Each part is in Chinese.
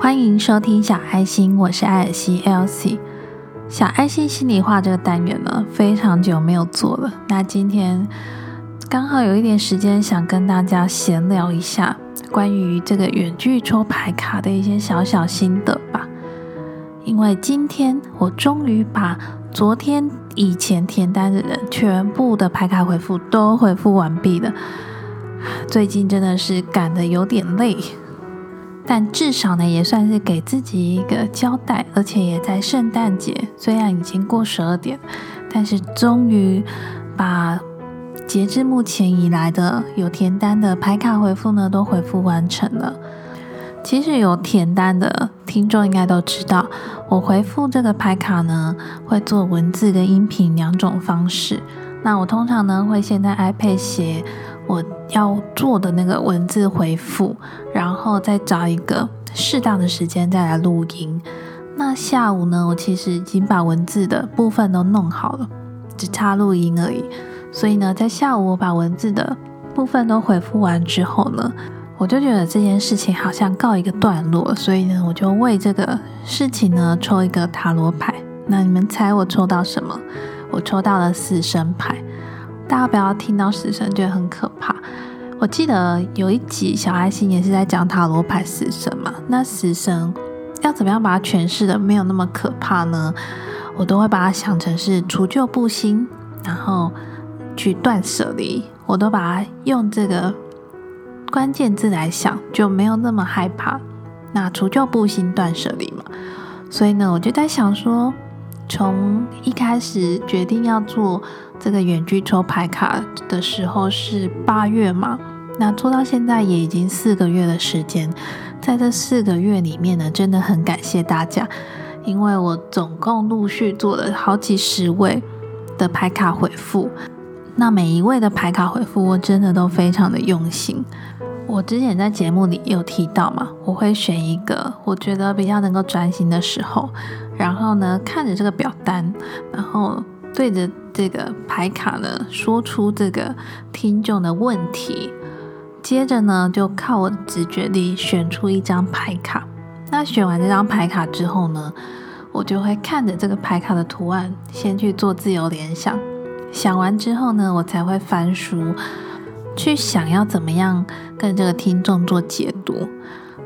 欢迎收听小爱心，我是艾尔西 Elsie。小爱心心里话这个单元呢，非常久没有做了。那今天刚好有一点时间，想跟大家闲聊一下关于这个远距抽牌卡的一些小小心得吧。因为今天我终于把昨天以前填单的人全部的牌卡回复都回复完毕了。最近真的是赶得有点累。但至少呢，也算是给自己一个交代，而且也在圣诞节，虽然已经过十二点，但是终于把截至目前以来的有填单的牌卡回复呢，都回复完成了。其实有填单的听众应该都知道，我回复这个牌卡呢，会做文字跟音频两种方式。那我通常呢，会先在 iPad 写。我要做的那个文字回复，然后再找一个适当的时间再来录音。那下午呢，我其实已经把文字的部分都弄好了，只差录音而已。所以呢，在下午我把文字的部分都回复完之后呢，我就觉得这件事情好像告一个段落。所以呢，我就为这个事情呢抽一个塔罗牌。那你们猜我抽到什么？我抽到了死神牌。大家不要听到死神觉得很可怕。我记得有一集小爱心也是在讲塔罗牌死神嘛。那死神要怎么样把它诠释的没有那么可怕呢？我都会把它想成是除旧布新，然后去断舍离。我都把它用这个关键字来想，就没有那么害怕。那除旧布新，断舍离嘛。所以呢，我就在想说。从一开始决定要做这个远距抽牌卡的时候是八月嘛，那做到现在也已经四个月的时间，在这四个月里面呢，真的很感谢大家，因为我总共陆续做了好几十位的牌卡回复，那每一位的牌卡回复我真的都非常的用心。我之前在节目里有提到嘛，我会选一个我觉得比较能够专心的时候。然后呢，看着这个表单，然后对着这个牌卡呢，说出这个听众的问题。接着呢，就靠我的直觉力选出一张牌卡。那选完这张牌卡之后呢，我就会看着这个牌卡的图案，先去做自由联想。想完之后呢，我才会翻书，去想要怎么样跟这个听众做解读。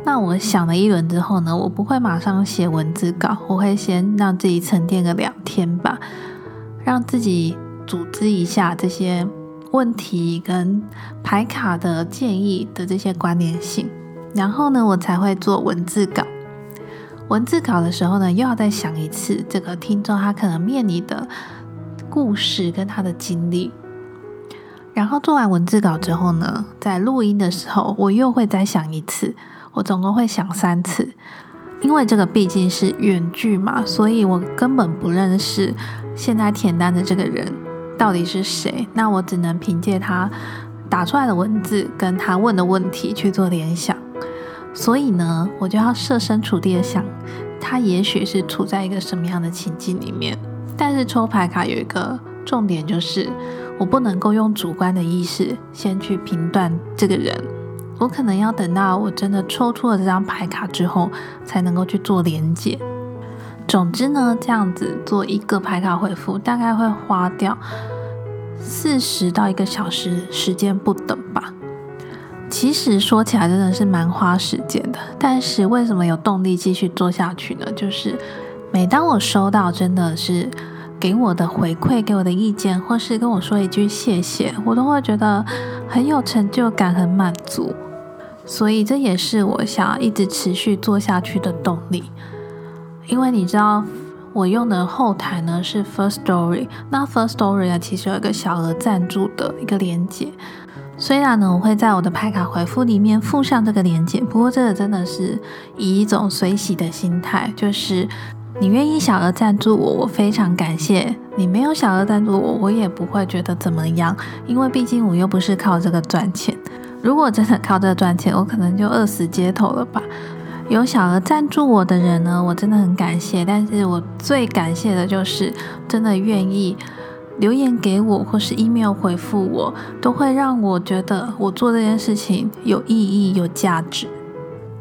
那我想了一轮之后呢，我不会马上写文字稿，我会先让自己沉淀个两天吧，让自己组织一下这些问题跟排卡的建议的这些关联性，然后呢，我才会做文字稿。文字稿的时候呢，又要再想一次这个听众他可能面临的故事跟他的经历。然后做完文字稿之后呢，在录音的时候，我又会再想一次。我总共会想三次，因为这个毕竟是远距嘛，所以我根本不认识现在填单的这个人到底是谁。那我只能凭借他打出来的文字跟他问的问题去做联想。所以呢，我就要设身处地的想，他也许是处在一个什么样的情境里面。但是抽牌卡有一个重点，就是我不能够用主观的意识先去评断这个人。我可能要等到我真的抽出了这张牌卡之后，才能够去做连接。总之呢，这样子做一个牌卡回复，大概会花掉四十到一个小时时间不等吧。其实说起来真的是蛮花时间的，但是为什么有动力继续做下去呢？就是每当我收到真的是给我的回馈、给我的意见，或是跟我说一句谢谢，我都会觉得很有成就感、很满足。所以这也是我想要一直持续做下去的动力，因为你知道我用的后台呢是 First Story，那 First Story 呢其实有一个小额赞助的一个连接，虽然呢我会在我的拍卡回复里面附上这个连接，不过这个真的是以一种随喜的心态，就是你愿意小额赞助我，我非常感谢；你没有小额赞助我，我也不会觉得怎么样，因为毕竟我又不是靠这个赚钱。如果真的靠这赚钱，我可能就饿死街头了吧。有小额赞助我的人呢，我真的很感谢。但是我最感谢的就是真的愿意留言给我，或是 email 回复我，都会让我觉得我做这件事情有意义、有价值。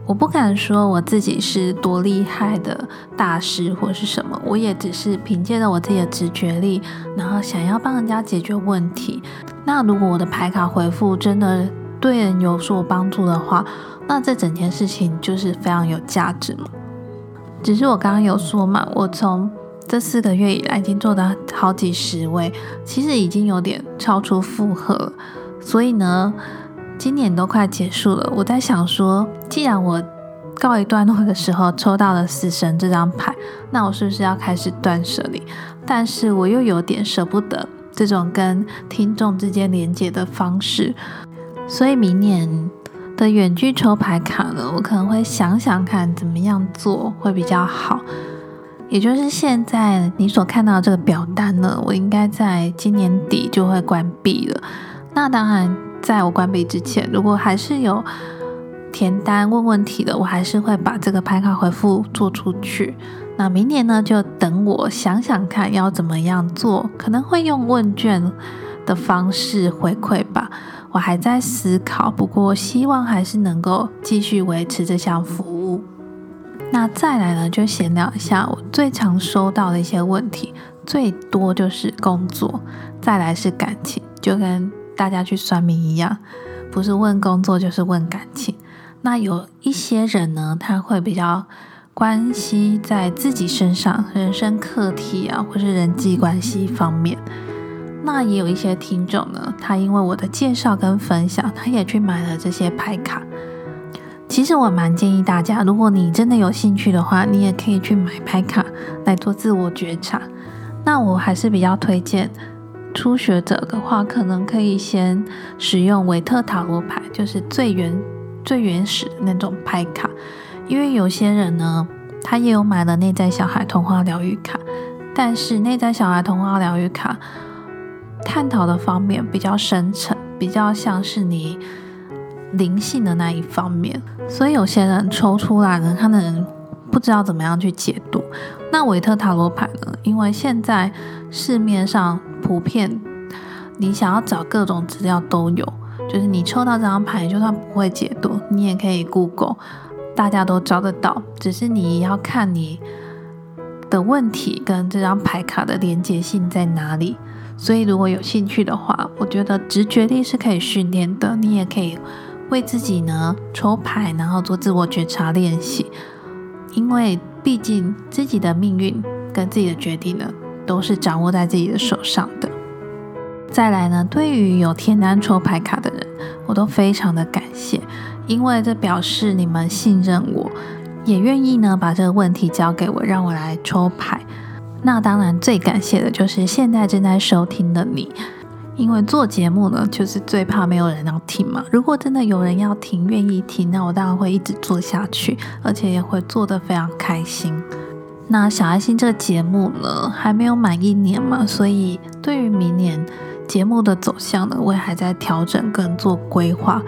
我不敢说我自己是多厉害的大师或是什么，我也只是凭借着我自己的直觉力，然后想要帮人家解决问题。那如果我的牌卡回复真的对人有所帮助的话，那这整件事情就是非常有价值嘛。只是我刚刚有说嘛，我从这四个月以来已经做到好几十位，其实已经有点超出负荷了。所以呢，今年都快结束了，我在想说，既然我告一段落的时候抽到了死神这张牌，那我是不是要开始断舍离？但是我又有点舍不得这种跟听众之间连接的方式，所以明年。的远距抽牌卡呢，我可能会想想看怎么样做会比较好。也就是现在你所看到这个表单呢，我应该在今年底就会关闭了。那当然，在我关闭之前，如果还是有填单问问题的，我还是会把这个牌卡回复做出去。那明年呢，就等我想想看要怎么样做，可能会用问卷的方式回馈吧。我还在思考，不过希望还是能够继续维持这项服务。那再来呢，就闲聊一下我最常收到的一些问题，最多就是工作，再来是感情，就跟大家去算命一样，不是问工作就是问感情。那有一些人呢，他会比较关心在自己身上人生课题啊，或是人际关系方面。那也有一些听众呢，他因为我的介绍跟分享，他也去买了这些牌卡。其实我蛮建议大家，如果你真的有兴趣的话，你也可以去买牌卡来做自我觉察。那我还是比较推荐初学者的话，可能可以先使用维特塔罗牌，就是最原最原始的那种牌卡。因为有些人呢，他也有买了内在小孩童话疗愈卡，但是内在小孩童话疗愈卡。探讨的方面比较深沉，比较像是你灵性的那一方面，所以有些人抽出来呢，他能不知道怎么样去解读。那维特塔罗牌呢？因为现在市面上普遍，你想要找各种资料都有，就是你抽到这张牌，就算不会解读，你也可以 Google，大家都找得到。只是你要看你的问题跟这张牌卡的连接性在哪里。所以，如果有兴趣的话，我觉得直觉力是可以训练的。你也可以为自己呢抽牌，然后做自我觉察练习。因为毕竟自己的命运跟自己的决定呢，都是掌握在自己的手上的。再来呢，对于有天单抽牌卡的人，我都非常的感谢，因为这表示你们信任我，也愿意呢把这个问题交给我，让我来抽牌。那当然，最感谢的就是现在正在收听的你，因为做节目呢，就是最怕没有人要听嘛。如果真的有人要听，愿意听，那我当然会一直做下去，而且也会做得非常开心。那小爱心这个节目呢，还没有满一年嘛，所以对于明年节目的走向呢，我也还在调整跟做规划。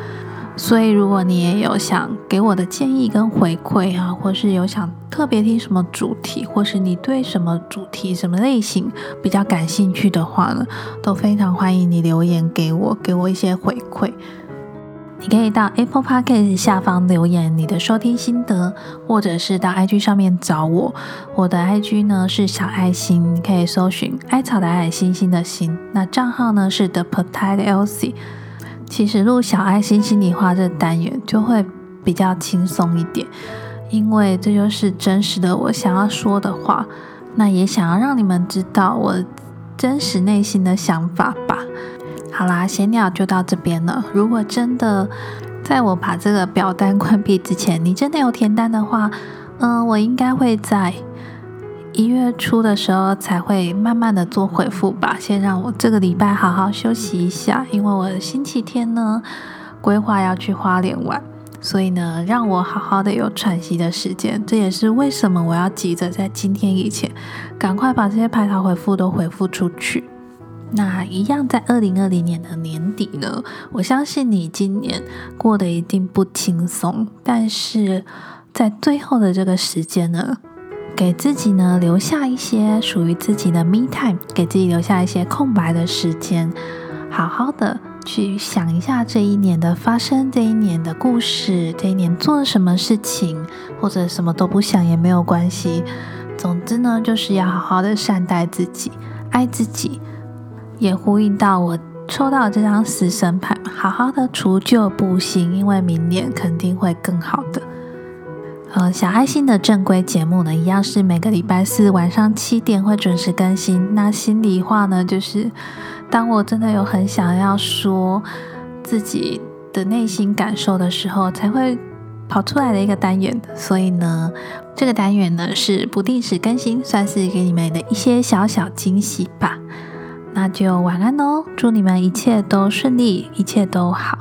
所以，如果你也有想给我的建议跟回馈啊，或是有想特别听什么主题，或是你对什么主题、什么类型比较感兴趣的话呢，都非常欢迎你留言给我，给我一些回馈。你可以到 Apple Podcast 下方留言你的收听心得，或者是到 IG 上面找我。我的 IG 呢是小爱心，你可以搜寻艾草的爱，星星的星。那账号呢是 The Potato Elsie。其实录小爱心心里话这单元就会比较轻松一点，因为这就是真实的我想要说的话，那也想要让你们知道我真实内心的想法吧。好啦，闲聊就到这边了。如果真的在我把这个表单关闭之前，你真的有填单的话，嗯，我应该会在。一月初的时候才会慢慢的做回复吧，先让我这个礼拜好好休息一下，因为我星期天呢规划要去花莲玩，所以呢让我好好的有喘息的时间，这也是为什么我要急着在今天以前赶快把这些排查回复都回复出去。那一样在二零二零年的年底呢，我相信你今年过得一定不轻松，但是在最后的这个时间呢。给自己呢留下一些属于自己的 me time，给自己留下一些空白的时间，好好的去想一下这一年的发生，这一年的故事，这一年做了什么事情，或者什么都不想也没有关系。总之呢，就是要好好的善待自己，爱自己，也呼应到我抽到这张死神牌，好好的除旧布新，因为明年肯定会更好的。呃，小爱心的正规节目呢，一样是每个礼拜四晚上七点会准时更新。那心里话呢，就是当我真的有很想要说自己的内心感受的时候，才会跑出来的一个单元。所以呢，这个单元呢是不定时更新，算是给你们的一些小小惊喜吧。那就晚安哦，祝你们一切都顺利，一切都好。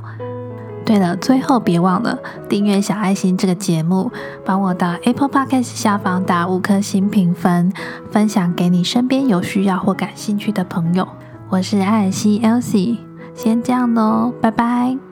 对了，最后别忘了订阅小爱心这个节目，帮我到 Apple Podcast 下方打五颗星评分，分享给你身边有需要或感兴趣的朋友。我是艾尔西 Elsie，先这样喽，拜拜。